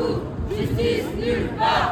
partout, justice nulle part.